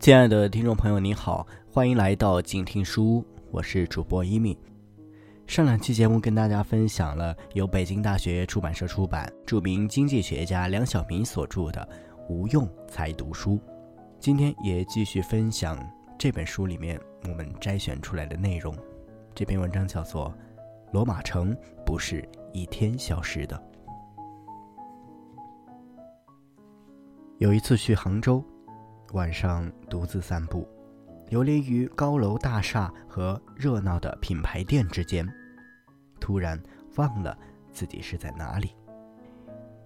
亲爱的听众朋友，您好，欢迎来到静听书屋，我是主播一米。上两期节目跟大家分享了由北京大学出版社出版、著名经济学家梁晓明所著的《无用才读书》，今天也继续分享这本书里面我们摘选出来的内容。这篇文章叫做《罗马城不是一天消失的》。有一次去杭州。晚上独自散步，游离于高楼大厦和热闹的品牌店之间，突然忘了自己是在哪里。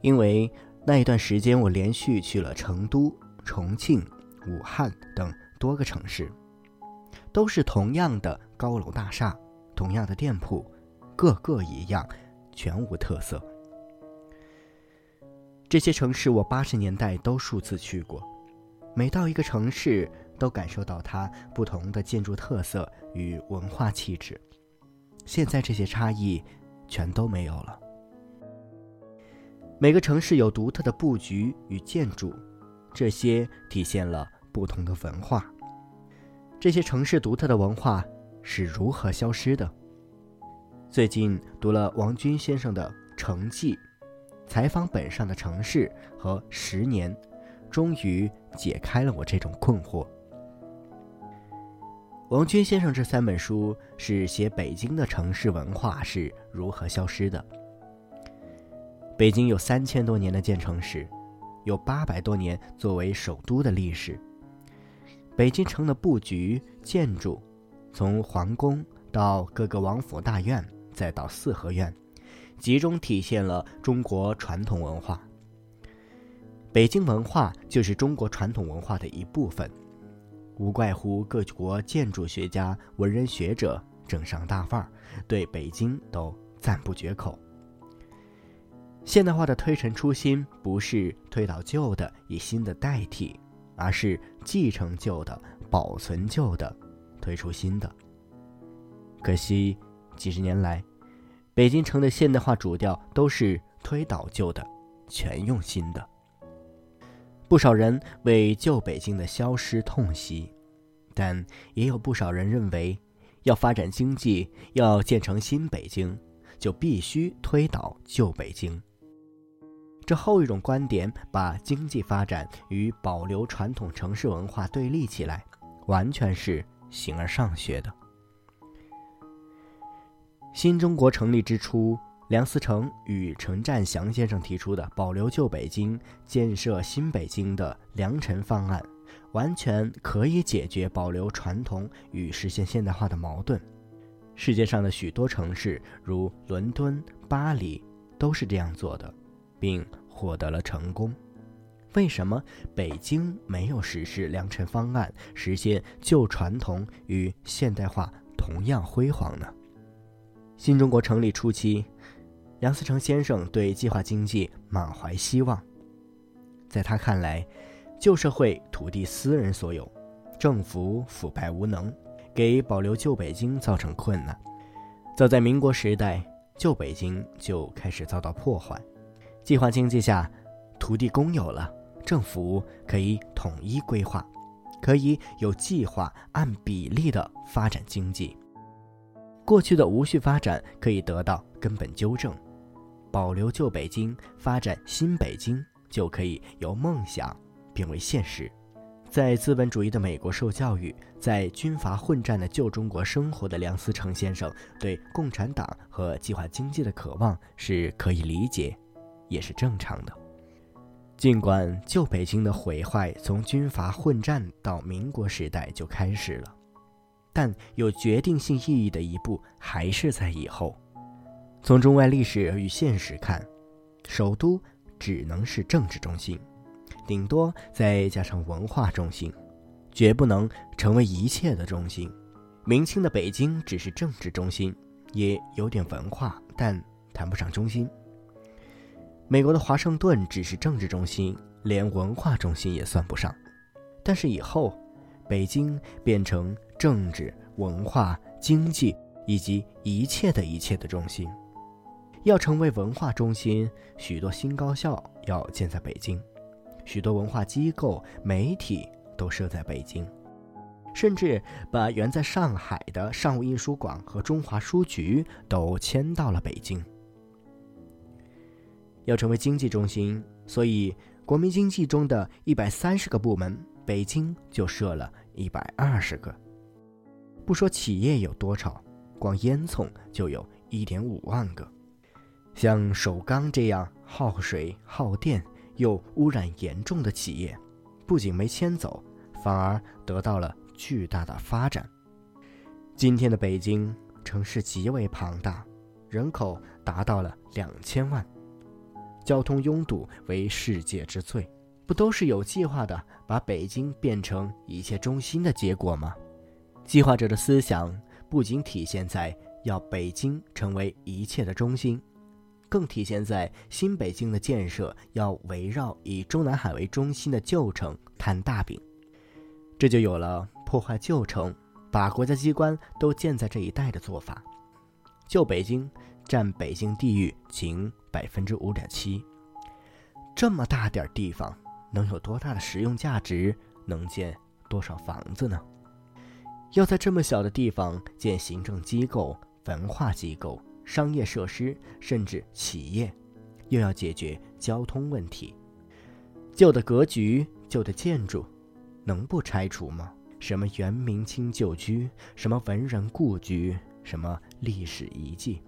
因为那一段时间，我连续去了成都、重庆、武汉等多个城市，都是同样的高楼大厦，同样的店铺，个个一样，全无特色。这些城市我八十年代都数次去过。每到一个城市，都感受到它不同的建筑特色与文化气质。现在这些差异全都没有了。每个城市有独特的布局与建筑，这些体现了不同的文化。这些城市独特的文化是如何消失的？最近读了王军先生的《城记》，采访本上的城市和十年。终于解开了我这种困惑。王军先生这三本书是写北京的城市文化是如何消失的。北京有三千多年的建城史，有八百多年作为首都的历史。北京城的布局、建筑，从皇宫到各个王府大院，再到四合院，集中体现了中国传统文化。北京文化就是中国传统文化的一部分，无怪乎各国建筑学家、文人学者、政商大腕儿对北京都赞不绝口。现代化的推陈出新，不是推倒旧的以新的代替，而是继承旧的、保存旧的、推出新的。可惜，几十年来，北京城的现代化主调都是推倒旧的，全用新的。不少人为旧北京的消失痛惜，但也有不少人认为，要发展经济，要建成新北京，就必须推倒旧北京。这后一种观点把经济发展与保留传统城市文化对立起来，完全是形而上学的。新中国成立之初。梁思成与陈占祥先生提出的保留旧北京、建设新北京的良辰方案，完全可以解决保留传统与实现现代化的矛盾。世界上的许多城市，如伦敦、巴黎，都是这样做的，并获得了成功。为什么北京没有实施良辰方案，实现旧传统与现代化同样辉煌呢？新中国成立初期。梁思成先生对计划经济满怀希望，在他看来，旧社会土地私人所有，政府腐败无能，给保留旧北京造成困难。早在民国时代，旧北京就开始遭到破坏。计划经济下，土地公有了，政府可以统一规划，可以有计划、按比例的发展经济。过去的无序发展可以得到根本纠正。保留旧北京，发展新北京，就可以由梦想变为现实。在资本主义的美国受教育，在军阀混战的旧中国生活的梁思成先生，对共产党和计划经济的渴望是可以理解，也是正常的。尽管旧北京的毁坏从军阀混战到民国时代就开始了，但有决定性意义的一步还是在以后。从中外历史与现实看，首都只能是政治中心，顶多再加上文化中心，绝不能成为一切的中心。明清的北京只是政治中心，也有点文化，但谈不上中心。美国的华盛顿只是政治中心，连文化中心也算不上。但是以后，北京变成政治、文化、经济以及一切的一切的中心。要成为文化中心，许多新高校要建在北京，许多文化机构、媒体都设在北京，甚至把原在上海的商务印书馆和中华书局都迁到了北京。要成为经济中心，所以国民经济中的一百三十个部门，北京就设了一百二十个。不说企业有多少，光烟囱就有一点五万个。像首钢这样耗水耗电又污染严重的企业，不仅没迁走，反而得到了巨大的发展。今天的北京城市极为庞大，人口达到了两千万，交通拥堵为世界之最，不都是有计划的把北京变成一切中心的结果吗？计划者的思想不仅体现在要北京成为一切的中心。更体现在新北京的建设要围绕以中南海为中心的旧城摊大饼，这就有了破坏旧城，把国家机关都建在这一带的做法。旧北京占北京地域仅百分之五点七，这么大点地方能有多大的实用价值？能建多少房子呢？要在这么小的地方建行政机构、文化机构。商业设施，甚至企业，又要解决交通问题。旧的格局、旧的建筑，能不拆除吗？什么元明清旧居，什么文人故居，什么历史遗迹，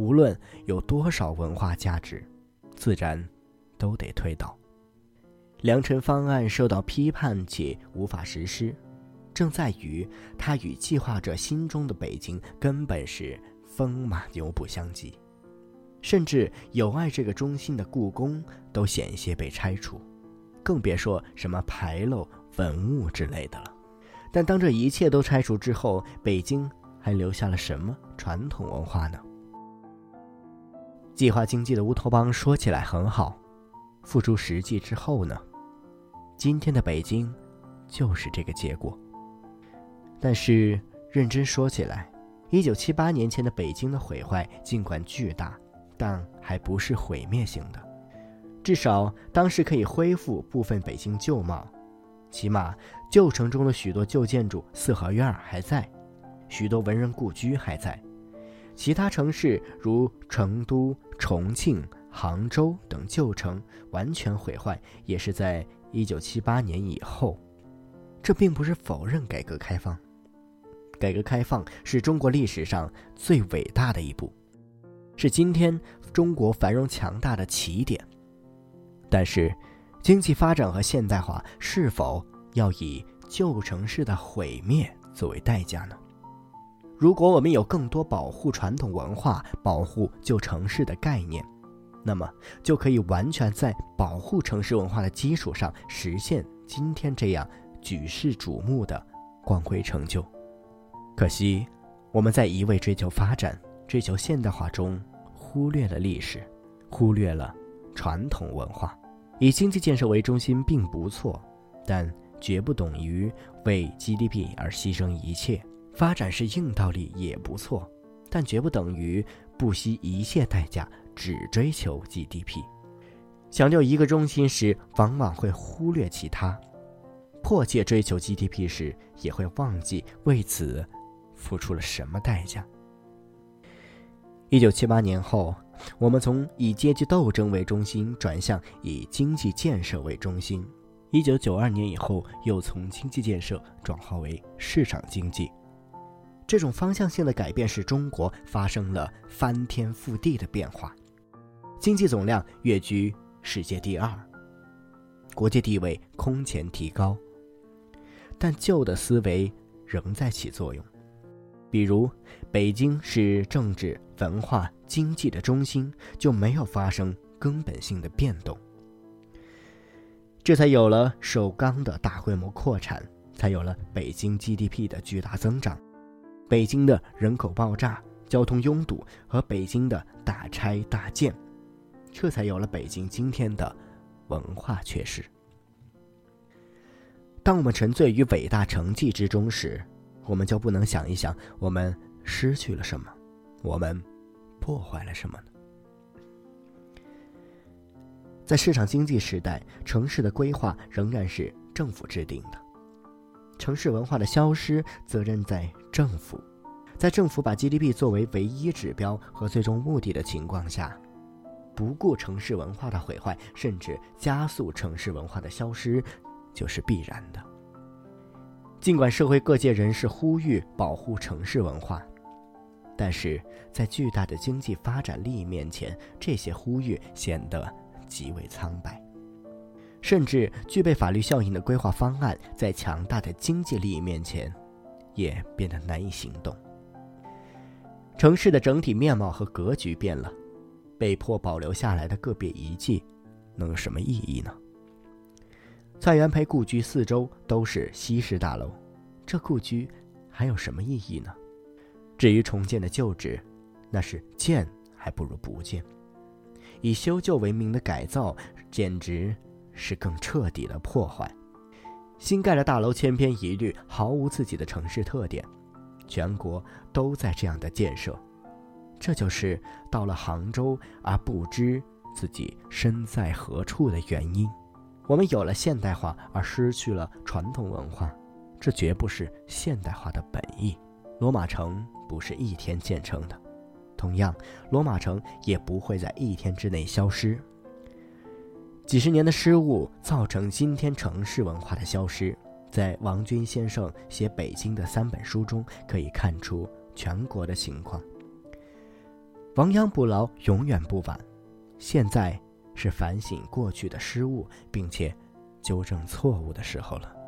无论有多少文化价值，自然都得推倒。良辰方案受到批判且无法实施，正在于它与计划者心中的北京根本是。风马牛不相及，甚至有爱这个中心的故宫都险些被拆除，更别说什么牌楼、文物之类的了。但当这一切都拆除之后，北京还留下了什么传统文化呢？计划经济的乌托邦说起来很好，付诸实际之后呢？今天的北京就是这个结果。但是认真说起来，一九七八年前的北京的毁坏尽管巨大，但还不是毁灭性的，至少当时可以恢复部分北京旧貌，起码旧城中的许多旧建筑、四合院还在，许多文人故居还在。其他城市如成都、重庆、杭州等旧城完全毁坏，也是在一九七八年以后。这并不是否认改革开放。改革开放是中国历史上最伟大的一步，是今天中国繁荣强大的起点。但是，经济发展和现代化是否要以旧城市的毁灭作为代价呢？如果我们有更多保护传统文化、保护旧城市的概念，那么就可以完全在保护城市文化的基础上，实现今天这样举世瞩目的光辉成就。可惜，我们在一味追求发展、追求现代化中，忽略了历史，忽略了传统文化。以经济建设为中心并不错，但绝不等于为 GDP 而牺牲一切。发展是硬道理也不错，但绝不等于不惜一切代价只追求 GDP。强调一个中心时，往往会忽略其他；迫切追求 GDP 时，也会忘记为此。付出了什么代价？一九七八年后，我们从以阶级斗争为中心转向以经济建设为中心；一九九二年以后，又从经济建设转化为市场经济。这种方向性的改变使中国发生了翻天覆地的变化，经济总量跃居世界第二，国际地位空前提高。但旧的思维仍在起作用。比如，北京是政治、文化、经济的中心，就没有发生根本性的变动。这才有了首钢的大规模扩产，才有了北京 GDP 的巨大增长，北京的人口爆炸、交通拥堵和北京的大拆大建，这才有了北京今天的文化缺失。当我们沉醉于伟大成绩之中时，我们就不能想一想，我们失去了什么，我们破坏了什么呢？在市场经济时代，城市的规划仍然是政府制定的，城市文化的消失，责任在政府。在政府把 GDP 作为唯一指标和最终目的的情况下，不顾城市文化的毁坏，甚至加速城市文化的消失，就是必然的。尽管社会各界人士呼吁保护城市文化，但是在巨大的经济发展利益面前，这些呼吁显得极为苍白。甚至具备法律效应的规划方案，在强大的经济利益面前，也变得难以行动。城市的整体面貌和格局变了，被迫保留下来的个别遗迹，能有什么意义呢？蔡元培故居四周都是西式大楼，这故居还有什么意义呢？至于重建的旧址，那是建还不如不建。以修旧为名的改造，简直是更彻底的破坏。新盖的大楼千篇一律，毫无自己的城市特点。全国都在这样的建设，这就是到了杭州而不知自己身在何处的原因。我们有了现代化而失去了传统文化，这绝不是现代化的本意。罗马城不是一天建成的，同样，罗马城也不会在一天之内消失。几十年的失误造成今天城市文化的消失。在王军先生写北京的三本书中，可以看出全国的情况。亡羊补牢永远不晚，现在是反省过去的失误，并且纠正错误的时候了。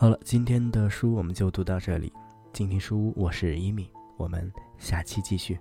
好了，今天的书我们就读到这里。静听书屋，我是伊米。我们下期继续。